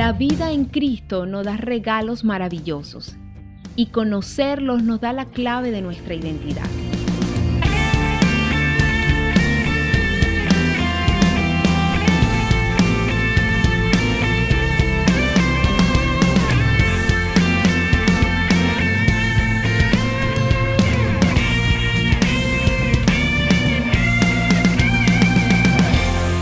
La vida en Cristo nos da regalos maravillosos y conocerlos nos da la clave de nuestra identidad.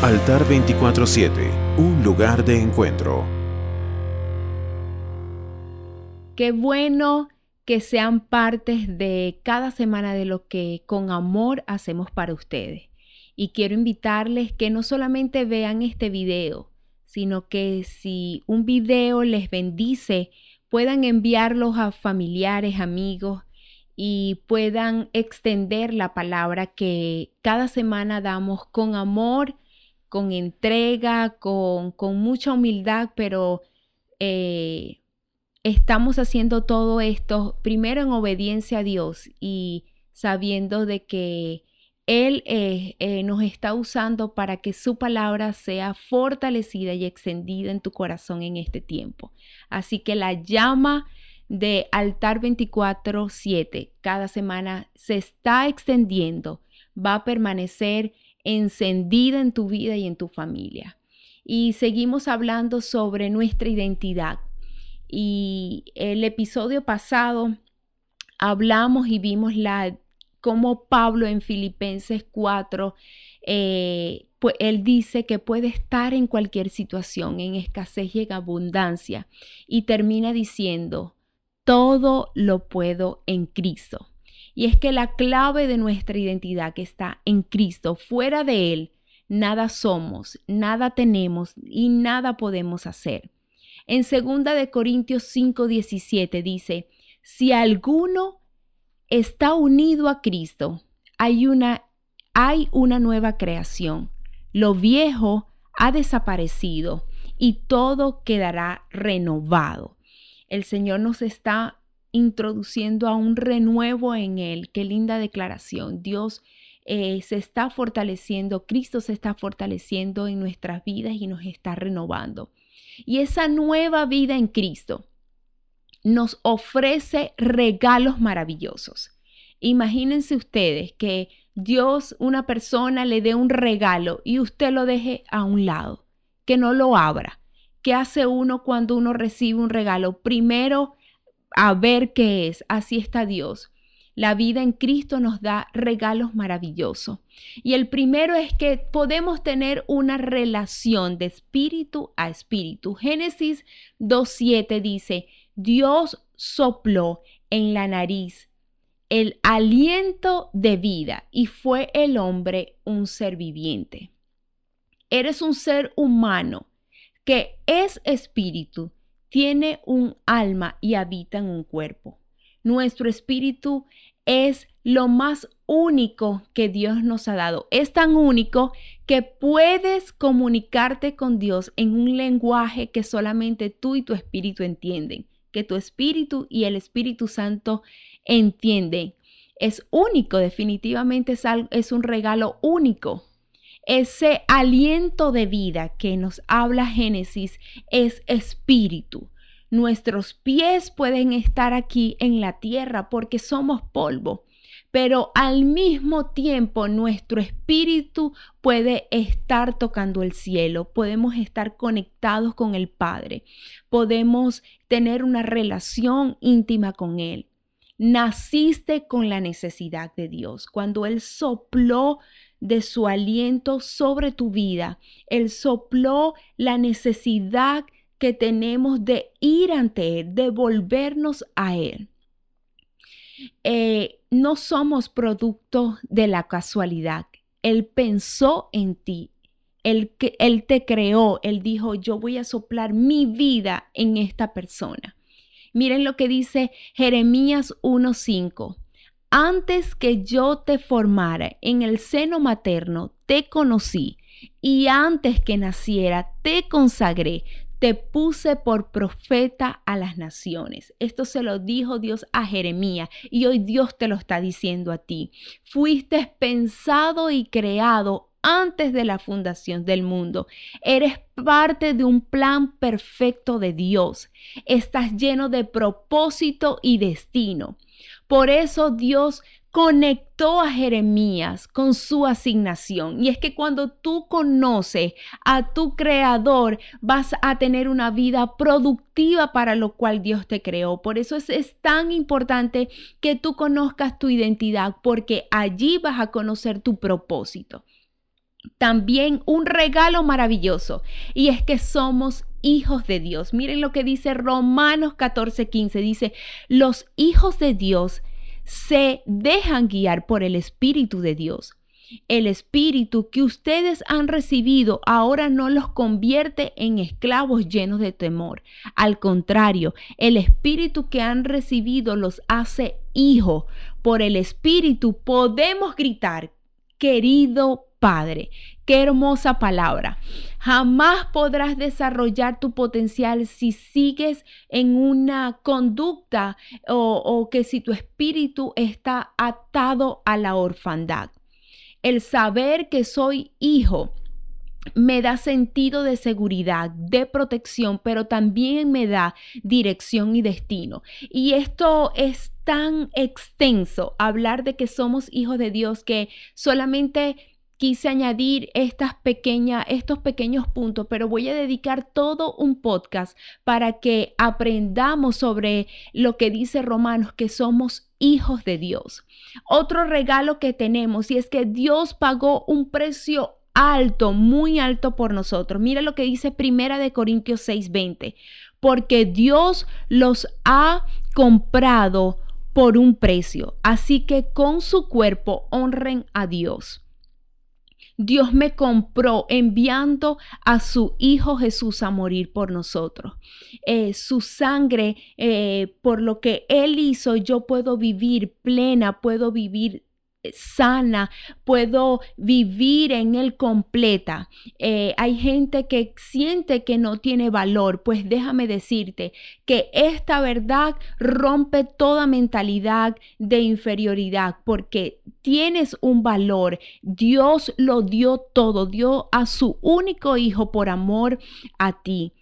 Altar 24-7, un lugar de encuentro. Qué bueno que sean partes de cada semana de lo que con amor hacemos para ustedes. Y quiero invitarles que no solamente vean este video, sino que si un video les bendice, puedan enviarlos a familiares, amigos y puedan extender la palabra que cada semana damos con amor con entrega, con, con mucha humildad, pero eh, estamos haciendo todo esto primero en obediencia a Dios y sabiendo de que Él eh, eh, nos está usando para que su palabra sea fortalecida y extendida en tu corazón en este tiempo. Así que la llama de altar 24/7 cada semana se está extendiendo, va a permanecer encendida en tu vida y en tu familia. Y seguimos hablando sobre nuestra identidad. Y el episodio pasado hablamos y vimos la cómo Pablo en Filipenses 4, eh, pues él dice que puede estar en cualquier situación, en escasez y en abundancia. Y termina diciendo, todo lo puedo en Cristo. Y es que la clave de nuestra identidad que está en Cristo, fuera de Él, nada somos, nada tenemos y nada podemos hacer. En 2 de Corintios 5:17 dice, si alguno está unido a Cristo, hay una hay una nueva creación. Lo viejo ha desaparecido y todo quedará renovado. El Señor nos está introduciendo a un renuevo en él. Qué linda declaración. Dios eh, se está fortaleciendo, Cristo se está fortaleciendo en nuestras vidas y nos está renovando. Y esa nueva vida en Cristo nos ofrece regalos maravillosos. Imagínense ustedes que Dios, una persona, le dé un regalo y usted lo deje a un lado, que no lo abra. ¿Qué hace uno cuando uno recibe un regalo? Primero a ver qué es. Así está Dios. La vida en Cristo nos da regalos maravillosos. Y el primero es que podemos tener una relación de espíritu a espíritu. Génesis 2.7 dice, Dios sopló en la nariz el aliento de vida y fue el hombre un ser viviente. Eres un ser humano que es espíritu tiene un alma y habita en un cuerpo. Nuestro espíritu es lo más único que Dios nos ha dado. Es tan único que puedes comunicarte con Dios en un lenguaje que solamente tú y tu espíritu entienden, que tu espíritu y el Espíritu Santo entienden. Es único, definitivamente es, es un regalo único. Ese aliento de vida que nos habla Génesis es espíritu. Nuestros pies pueden estar aquí en la tierra porque somos polvo, pero al mismo tiempo nuestro espíritu puede estar tocando el cielo, podemos estar conectados con el Padre, podemos tener una relación íntima con Él. Naciste con la necesidad de Dios. Cuando Él sopló de su aliento sobre tu vida. Él sopló la necesidad que tenemos de ir ante Él, de volvernos a Él. Eh, no somos producto de la casualidad. Él pensó en ti. Él, él te creó, Él dijo, yo voy a soplar mi vida en esta persona. Miren lo que dice Jeremías 1.5. Antes que yo te formara en el seno materno, te conocí, y antes que naciera, te consagré, te puse por profeta a las naciones. Esto se lo dijo Dios a Jeremías y hoy Dios te lo está diciendo a ti. Fuiste pensado y creado antes de la fundación del mundo. Eres parte de un plan perfecto de Dios. Estás lleno de propósito y destino. Por eso Dios conectó a Jeremías con su asignación. Y es que cuando tú conoces a tu creador, vas a tener una vida productiva para lo cual Dios te creó. Por eso es, tan importante que tú conozcas tu identidad, porque allí vas a conocer tu propósito también un regalo maravilloso y es que somos hijos de Dios. Miren lo que dice Romanos 14:15. Dice, los hijos de Dios se dejan guiar por el Espíritu de Dios. El Espíritu que ustedes han recibido ahora no los convierte en esclavos llenos de temor. Al contrario, el Espíritu que han recibido los hace hijos. Por el Espíritu podemos gritar, querido Padre. Qué hermosa palabra. Jamás podrás desarrollar tu potencial si sigues en una conducta o, que si tu espíritu está atado a la orfandad. El saber que soy hijo me da sentido de seguridad, de protección, pero también me da dirección y destino. Y esto es tan extenso, hablar de que somos hijos de Dios, que solamente quise añadir estas pequeñas, estos pequeños puntos, pero voy a dedicar todo un podcast para que aprendamos sobre lo que dice Romanos, que somos hijos de Dios. Otro regalo que tenemos y es que Dios pagó un precio alto, muy alto por nosotros. Mira lo que dice Primera de Corintios 6:20, porque Dios los ha comprado por un precio, así que con su cuerpo honren a Dios. Dios me compró enviando a su Hijo Jesús a morir por nosotros. Eh, su sangre, eh, por lo que Él hizo, yo puedo vivir plena, puedo vivir sana, puedo vivir en él completa. Eh, hay gente que siente que no tiene valor, pues déjame decirte que esta verdad rompe toda mentalidad de inferioridad porque tienes un valor. Dios lo dio todo, dio a su único hijo por amor a ti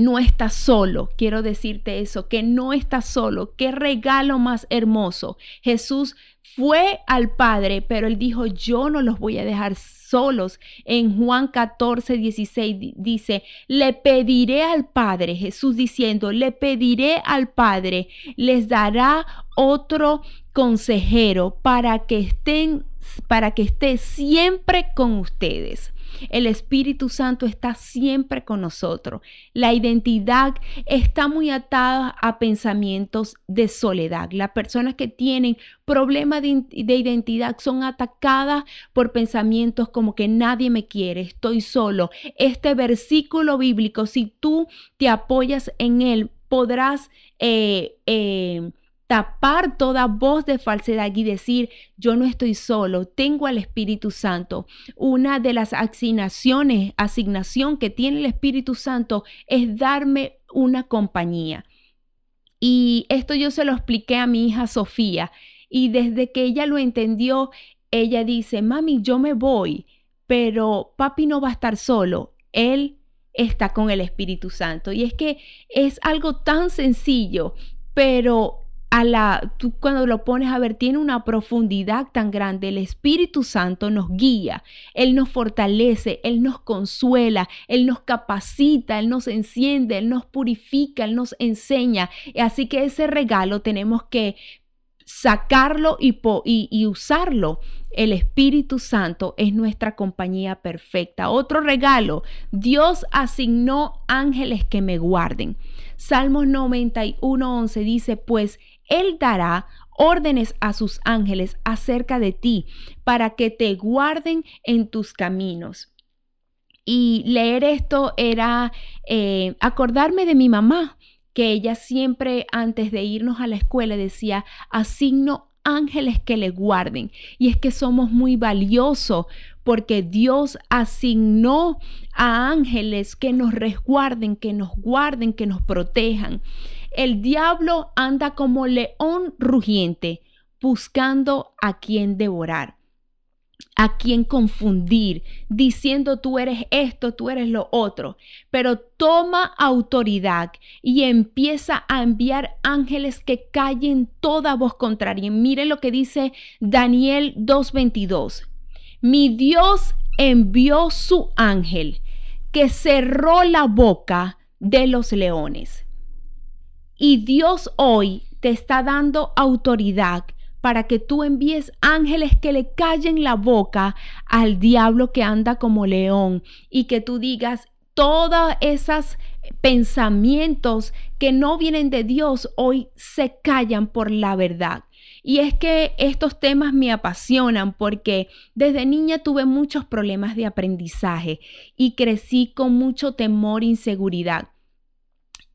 no estás solo. Quiero decirte eso, que no estás solo. Qué regalo más hermoso. Jesús fue al Padre, pero él dijo, yo no los voy a dejar solos. En Juan 14, 16 dice, le pediré al Padre, Jesús diciendo, le pediré al Padre, les dará otro consejero para que estén, para que esté siempre con ustedes. El Espíritu Santo está siempre con nosotros. La identidad está muy atada a pensamientos de soledad. Las personas que tienen problemas de, identidad son atacadas por pensamientos como que nadie me quiere, estoy solo. Este versículo bíblico, si tú te apoyas en él, podrás eh, eh, tapar toda voz de falsedad y decir, yo no estoy solo, tengo al Espíritu Santo. Una de las asignaciones, asignación que tiene el Espíritu Santo es darme una compañía. Y esto yo se lo expliqué a mi hija Sofía y desde que ella lo entendió, ella dice, mami, yo me voy, pero papi no va a estar solo, él está con el Espíritu Santo. Y es que es algo tan sencillo, pero a la, tú cuando lo pones a ver, tiene una profundidad tan grande. El Espíritu Santo nos guía, Él nos fortalece, Él nos consuela, Él nos capacita, Él nos enciende, Él nos purifica, Él nos enseña. Así que ese regalo tenemos que sacarlo y, y, usarlo. El Espíritu Santo es nuestra compañía perfecta. Otro regalo, Dios asignó ángeles que me guarden. Salmos 91, 11 dice, pues él dará órdenes a sus ángeles acerca de ti para que te guarden en tus caminos. Y leer esto era eh, acordarme de mi mamá, que ella siempre antes de irnos a la escuela decía, asigno ángeles que le guarden. Y es que somos muy valiosos porque Dios asignó a ángeles que nos resguarden, que nos guarden, que nos protejan. El diablo anda como león rugiente buscando a quien devorar a quien confundir, diciendo tú eres esto, tú eres lo otro. Pero toma autoridad y empieza a enviar ángeles que callen toda voz contraria. Mire lo que dice Daniel 2.22. Mi Dios envió su ángel que cerró la boca de los leones. Y Dios hoy te está dando autoridad para que tú envíes ángeles que le callen la boca al diablo que anda como león y que tú digas todos esos pensamientos que no vienen de Dios hoy se callan por la verdad. Y es que estos temas me apasionan porque desde niña tuve muchos problemas de aprendizaje y crecí con mucho temor e inseguridad.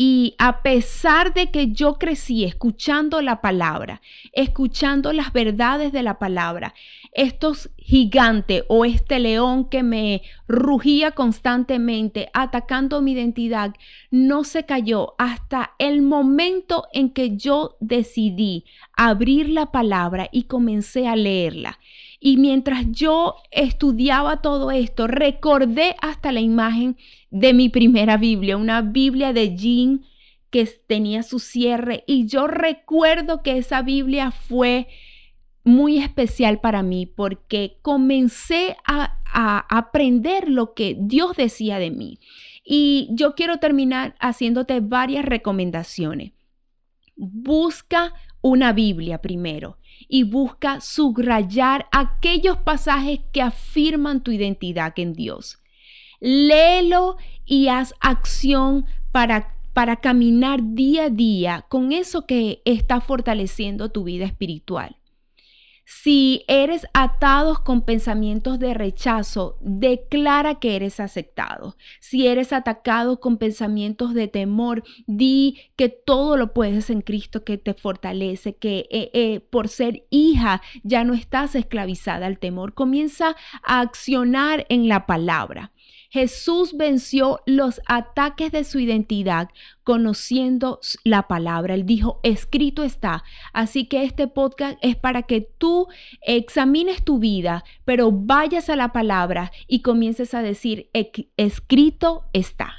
Y a pesar de que yo crecí escuchando la palabra, escuchando las verdades de la palabra, estos gigantes o este león que me rugía constantemente atacando mi identidad, no se cayó hasta el momento en que yo decidí abrir la palabra y comencé a leerla. Y mientras yo estudiaba todo esto, recordé hasta la imagen de mi primera Biblia, una Biblia de Jean que tenía su cierre. Y yo recuerdo que esa Biblia fue muy especial para mí porque comencé a, aprender lo que Dios decía de mí. Y yo quiero terminar haciéndote varias recomendaciones. Busca una Biblia primero y busca subrayar aquellos pasajes que afirman tu identidad en Dios. Léelo y haz acción para, para caminar día a día con eso que está fortaleciendo tu vida espiritual. Si eres atados con pensamientos de rechazo, declara que eres aceptado. Si eres atacado con pensamientos de temor, di que todo lo puedes en Cristo que te fortalece, que eh, eh, por ser hija ya no estás esclavizada al temor. Comienza a accionar en la palabra. Jesús venció los ataques de su identidad conociendo la palabra. Él dijo, escrito está. Así que este podcast es para que tú examines tu vida, pero vayas a la palabra y comiences a decir, escrito está.